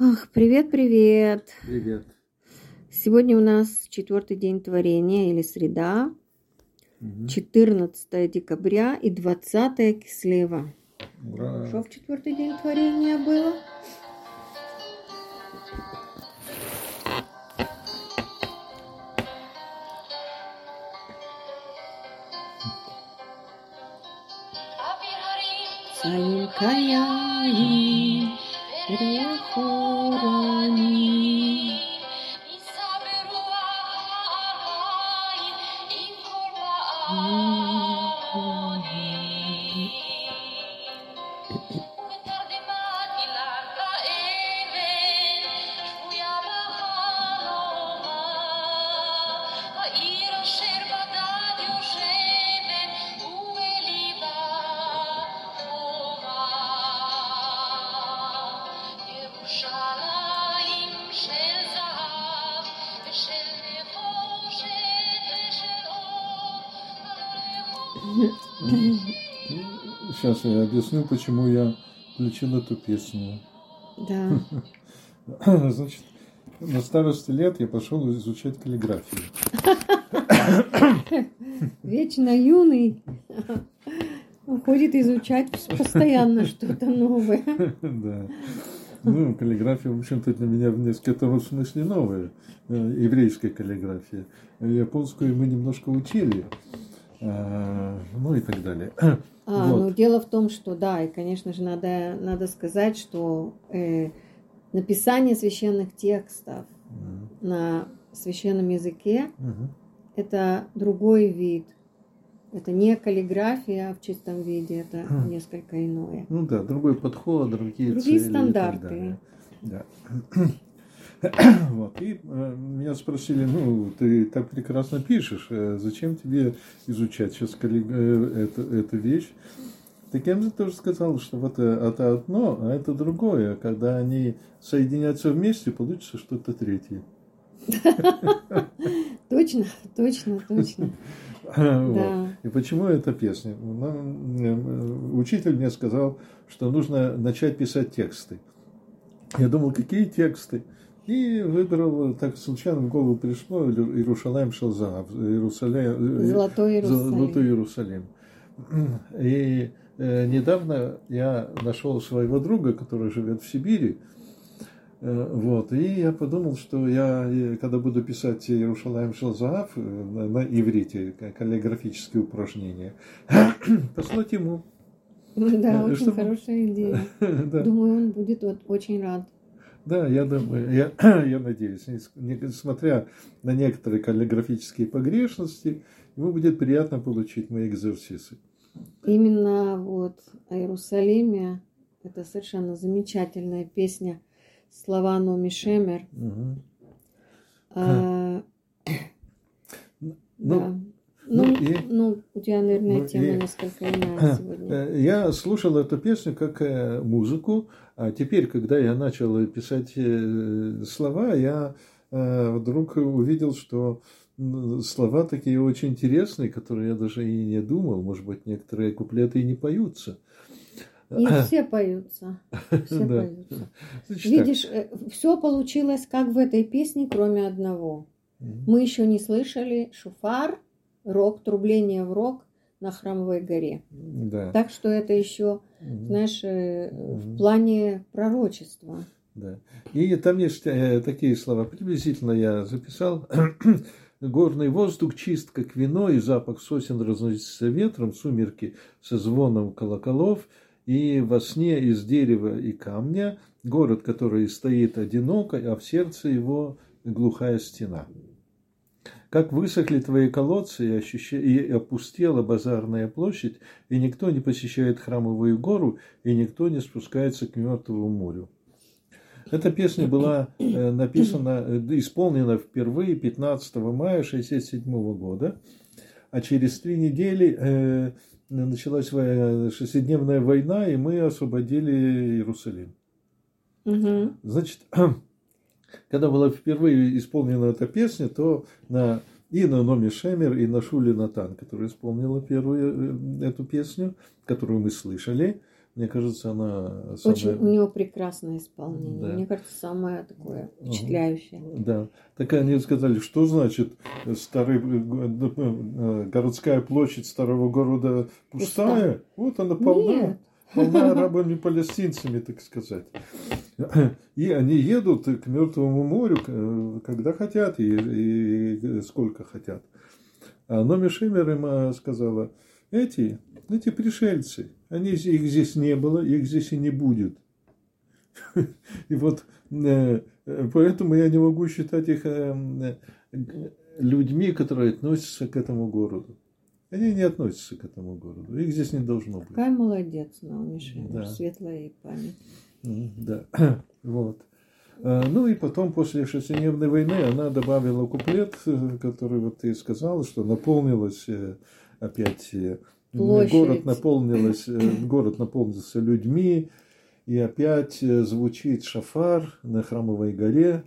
Ах, привет, привет. Привет. Сегодня у нас четвертый день творения или среда, Мгм. 14 декабря и 20 кислева. Ура. Что в четвертый день творения было? Цаим 空に。Сейчас я объясню, почему я включил эту песню. Да. Значит, на старости лет я пошел изучать каллиграфию. Вечно юный. Уходит изучать постоянно что-то новое. Да. Ну, каллиграфия, в общем-то, для меня в несколько смысле новая. Э, Еврейская каллиграфия. Японскую мы немножко учили. А, Ну и так далее. А, Вот. ну дело в том, что да, и, конечно же, надо, надо сказать, что э, написание священных текстов Мгм. на священном языке Мгм. это другой вид. Это не каллиграфия в чистом виде, это Хм. несколько иное. Ну да, другой подход, другие, Другие цели и так стандарты. далее. Да. Вот. И э, меня спросили, ну, ты так прекрасно пишешь, э, зачем тебе изучать сейчас э, это, эту вещь? Так я им тоже сказал, что вот это одно, а это другое. Когда они соединятся вместе, получится что-то третье. Точно, точно, точно. Вот. И почему эта песня? Э, Учитель мне сказал, что нужно начать писать тексты. Я думал, какие тексты? И выбрал, так случайно в голову пришло, Иерушалаем Шалзаав, Иерусалим, Золотой Иерусалим. Золотой Иерусалим. И э, недавно я нашел своего друга, который живет в Сибири, Э, Вот. И я подумал, что я, э, когда буду писать Иерушалаем Шалзаав э, на, на иврите, каллиграфические упражнения, послать ему. Да, Э, очень чтобы- хорошая идея. да. Думаю, он будет вот очень рад. Да, я думаю, я, я надеюсь, нес- несмотря на некоторые каллиграфические погрешности, ему будет приятно получить мои экзерсисы. Именно вот о Иерусалиме это совершенно замечательная песня слова Номи Шемер. А, Ну, да. ну Ну, и- ну, у тебя, наверное, ну тема и- несколько иная сегодня. Э, Я слушал эту песню как э, музыку, а теперь, когда я начал писать э, слова, я э, вдруг увидел, что слова такие очень интересные, которые я даже и не думал. Может быть, некоторые куплеты и не поются. И все поются. Все Да. поются. Значит Видишь, все получилось как в этой песне, кроме одного. так. Мгм. Мы еще не слышали шуфар, рог, трубление в рог на храмовой горе. Да. Так что это еще, знаешь, э, в плане пророчества. Да. И там есть э, такие слова, приблизительно я записал. Горный воздух чист, как вино, и запах сосен разносится ветром, сумерки со звоном колоколов, и во сне из дерева и камня город, который стоит одиноко, а в сердце его глухая стена. Как высохли твои колодцы и, ощуща- и опустела базарная площадь, и никто не посещает храмовую гору, и никто не спускается к мертвому морю. Эта песня была э, написана, э, исполнена впервые 15 мая 1967 года, а через три недели э, началась шестидневная война, и мы освободили Иерусалим. Мгм. Значит, когда была впервые исполнена эта песня, то на и на Номи Шемер, и на Шули Натан, которая исполнила первую э, эту песню, которую мы слышали, Мне кажется, она Очень, самая... у него прекрасное исполнение. Да. Мне кажется, самое такое впечатляющее. Да. Так они сказали, что значит э, старый, э, городская площадь старого города пустая? Вот она полна. Нет. Полна арабами-палестинцами, так сказать. И они едут к Мертвому морю, э, когда хотят и, и сколько хотят. А Номи Шиммер им э, сказала, эти, эти пришельцы, они, их здесь не было, их здесь и не будет. И вот э, поэтому я не могу считать их людьми, которые относятся к этому городу. Они не относятся к этому городу. Их здесь не должно быть. Какая молодец, Наоми. Да. Светлая ей память. Да, вот. А, Ну и потом, после шестидневной войны, она добавила куплет, э, который вот ты сказал, что наполнилась э, опять э, Площадь. город наполнилась, город наполнился людьми, и опять звучит шафар на храмовой горе.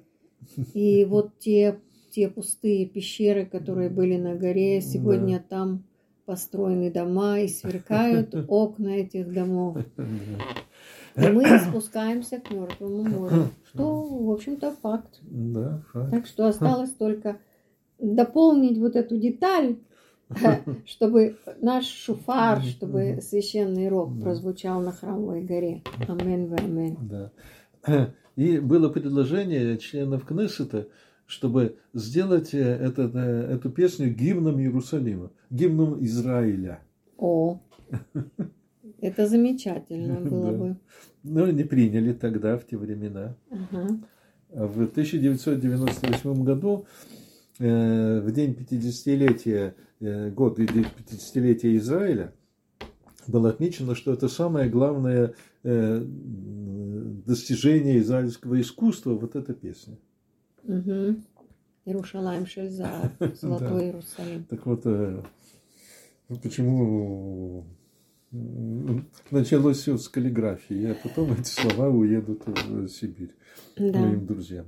И вот те, те пустые пещеры, которые были на горе, сегодня там построены дома и сверкают окна этих домов. И мы спускаемся к Мертвому морю. Что, в общем-то, факт. Да, факт. Так что осталось только дополнить вот эту деталь, чтобы наш шуфар, чтобы священный рог Да. прозвучал на храмовой горе. Амен, в амен. Да. И было предложение членов Кнессета, чтобы сделать э, этот, э, эту песню гимном Иерусалима, гимном Израиля. О, это замечательно было Да. бы. Но не приняли тогда, в те времена. Ага. А В 1998 году, э, в день 50-летия, э, год и день 50-летия Израиля, было отмечено, что это самое главное э, достижение израильского искусства, вот эта песня. Мгм. Иерушалаем Шельзар, Золотой Иерусалим. Так вот, э, ну, почему началось все с каллиграфии, а потом эти слова уедут в Сибирь Да. моим друзьям.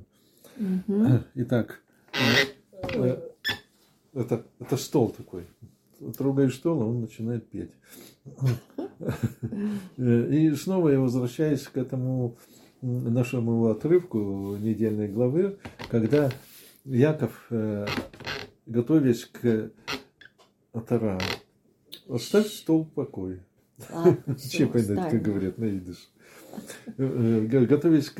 Итак, э, это, это стол такой. Трогаешь стол, а он начинает петь. Э, И снова я возвращаюсь к этому нашему отрывку недельной главы, когда Яков, э, готовясь к Атара, оставь стол в покое. Чепайнет, как говорят на идыш. Э, э, Готовясь к,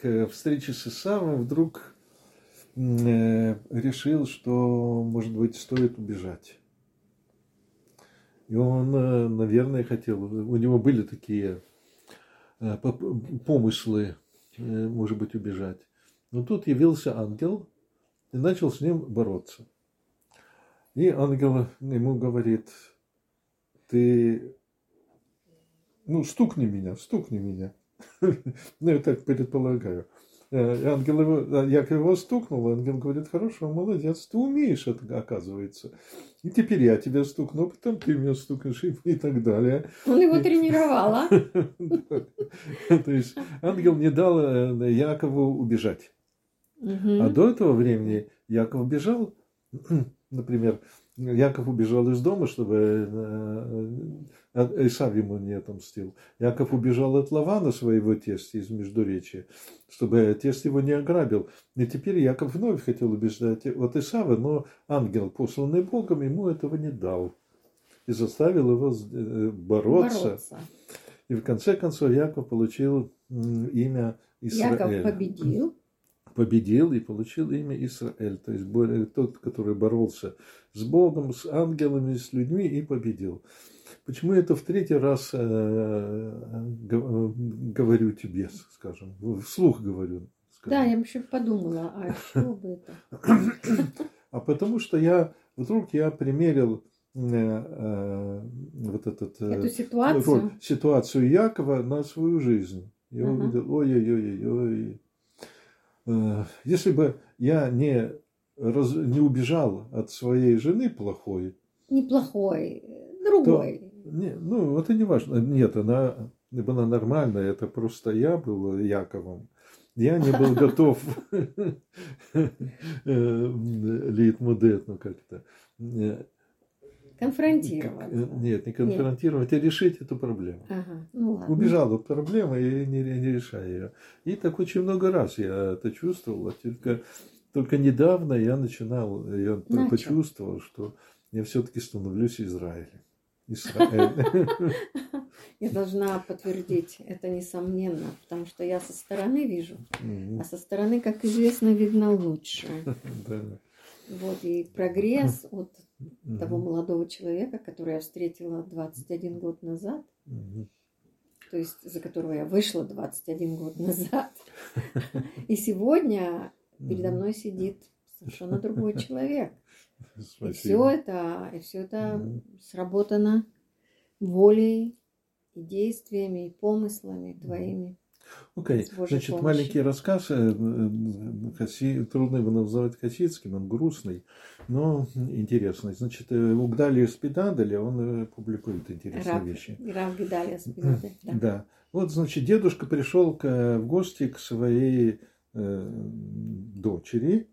к встрече с Исавом, вдруг решил, что, может быть, стоит убежать. И он, наверное, хотел, у него были такие помыслы, э, может быть, убежать. Но тут явился ангел и начал с ним бороться. И ангел ему говорит, ты, ну, стукни меня, стукни меня. Ну, я так предполагаю. Э, и Ангел его, Яков его стукнул, ангел говорит, хорошо, молодец, ты умеешь это, оказывается. И теперь я тебя стукну, а потом ты меня стукнешь и, и так далее. Он его тренировал, а? То есть ангел не дал э, Якову убежать. А до этого времени Яков бежал, например, Яков убежал из дома, чтобы э, Исав ему не отомстил. Яков убежал от Лавана, своего тестя из Междуречия, чтобы тесть его не ограбил. И теперь Яков вновь хотел убеждать от Исава, но ангел, посланный Богом, ему этого не дал. И заставил его э, бороться. Бороться. И в конце концов Яков получил имя Израиль Яков победил. Победил и получил имя Израиль, то есть более тот, который боролся с Богом, с ангелами, с людьми и победил. Почему это в третий раз э, г- говорю тебе, скажем, вслух говорю. скажем. Да, я вообще подумала, а что бы это? А потому что я вдруг я примерил э, э, вот этот э, Эту ситуацию. ситуацию Якова на свою жизнь. Я увидел, ой-ой-ой-ой. Э, Если бы я не, раз- не убежал от своей жены плохой, Неплохой, другой. не, ну, это не важно. Нет, она была нормальная, это просто я был Яковом. Я не был готов лейтмудет, ну как-то. Конфронтировать. Э, Нет, не конфронтировать, а решить эту проблему. Ага, ну ладно. Убежал от проблемы и не, не решая ее. И так очень много раз я это чувствовал. а Только, только недавно я начинал, я Начал. почувствовал, что я все-таки становлюсь Израилем. Израиль. Я должна подтвердить это несомненно, потому что я со стороны вижу, а со стороны, как известно, видно лучше. Да. Вот, и прогресс от Мгм. того молодого человека, которого я встретила 21 год назад, Мгм. то есть за которого я вышла 21 год назад. И сегодня передо мной сидит совершенно другой человек. И Спасибо. все это, и все это Мгм. сработано волей и действиями, и помыслами твоими. Окей, с Божьей значит, помощью. маленький рассказ, э, хаси- трудно его назвать хасидским, он грустный, но интересный. Значит, э, у Гдалия Спидадаля он э, публикует интересные Раб, вещи. Рав Гедалия Спинода, да. Да. Вот, значит, дедушка пришел к, в гости к своей э, дочери,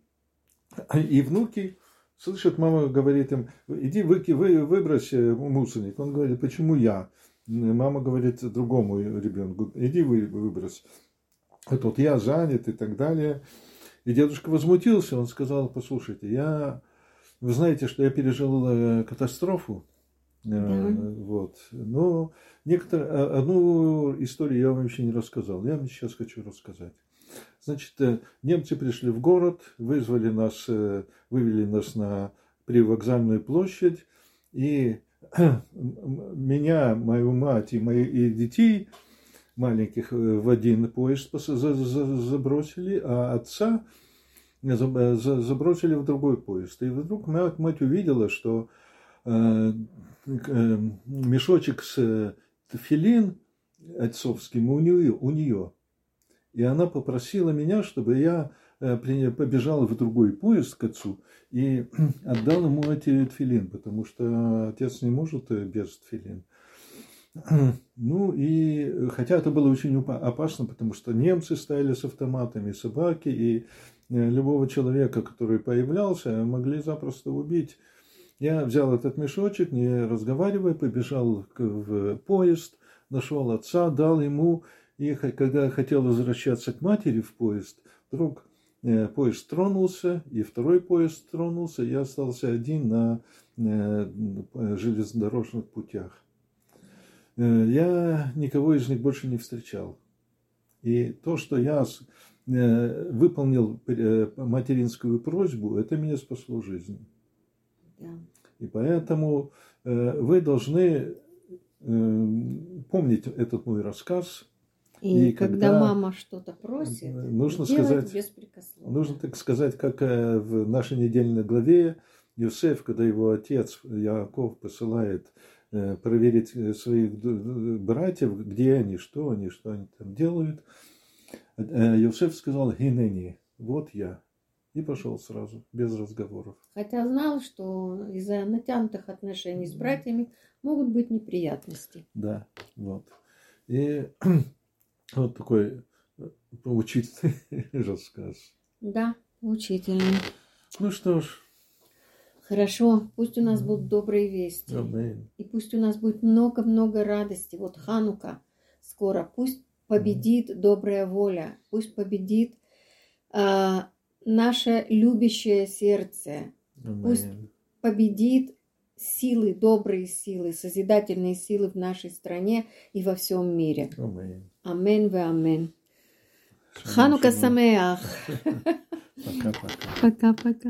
и внуки слышат, мама говорит им, иди выки, вы, выбрось мусорник. Он говорит, почему я? Мама говорит другому ребенку, иди вы, выбрось. А тот, я занят и так далее. И дедушка возмутился, он сказал, послушайте, я, вы знаете, что я пережил э, катастрофу, Э, Да. вот, но некоторые, а- одну историю я вам еще не рассказал, я вам сейчас хочу рассказать. Значит, э, немцы пришли в город, вызвали нас, э, вывели нас на привокзальную площадь, и меня, мою мать и моих и детей маленьких э, в один поезд забросили, а отца за- за- забросили в другой поезд. И вдруг моя мать увидела, что э, э, мешочек с э, тфилин отцовским у нее, у нее. И она попросила меня, чтобы я э, побежал в другой поезд к отцу и отдал ему эти тфилин, потому что отец не может э, без тфилин. Ну и э, хотя это было очень опасно, потому что немцы стояли с автоматами, собаки, и э, любого человека, который появлялся, могли запросто убить. Я взял этот мешочек, не разговаривая, побежал в поезд, нашел отца, дал ему, и когда хотел возвращаться к матери в поезд, вдруг э, поезд тронулся, и второй поезд тронулся, я остался один на э, железнодорожных путях. Э, Я никого из них больше не встречал. И то, что я э, выполнил э, материнскую просьбу, это меня спасло жизнь. Да. И поэтому э, вы должны э, помнить этот мой рассказ. И, И когда, когда, мама что-то просит, нужно сказать- беспрекословно. Нужно так сказать, как э, в нашей недельной главе Юсеф, когда его отец Яков посылает э, проверить э, своих братьев, где они, что они, что они там делают. Юсеф сказал, Гинени, вот я. И пошел сразу, без разговоров. Хотя знал, что из-за натянутых отношений с братьями могут быть неприятности. Да, вот. И вот такой э, поучительный рассказ. Да, учительный. Ну что ж, Хорошо, пусть у нас будут добрые вести. аминь. И пусть у нас будет много-много радости. Вот Ханука скоро. Пусть победит добрая воля. Пусть победит а, наше любящее сердце. Пусть Аминь. победит силы, добрые силы, созидательные силы в нашей стране и во всем мире. Аминь. אמן ואמן. חנוכה שמח. פקה פקה.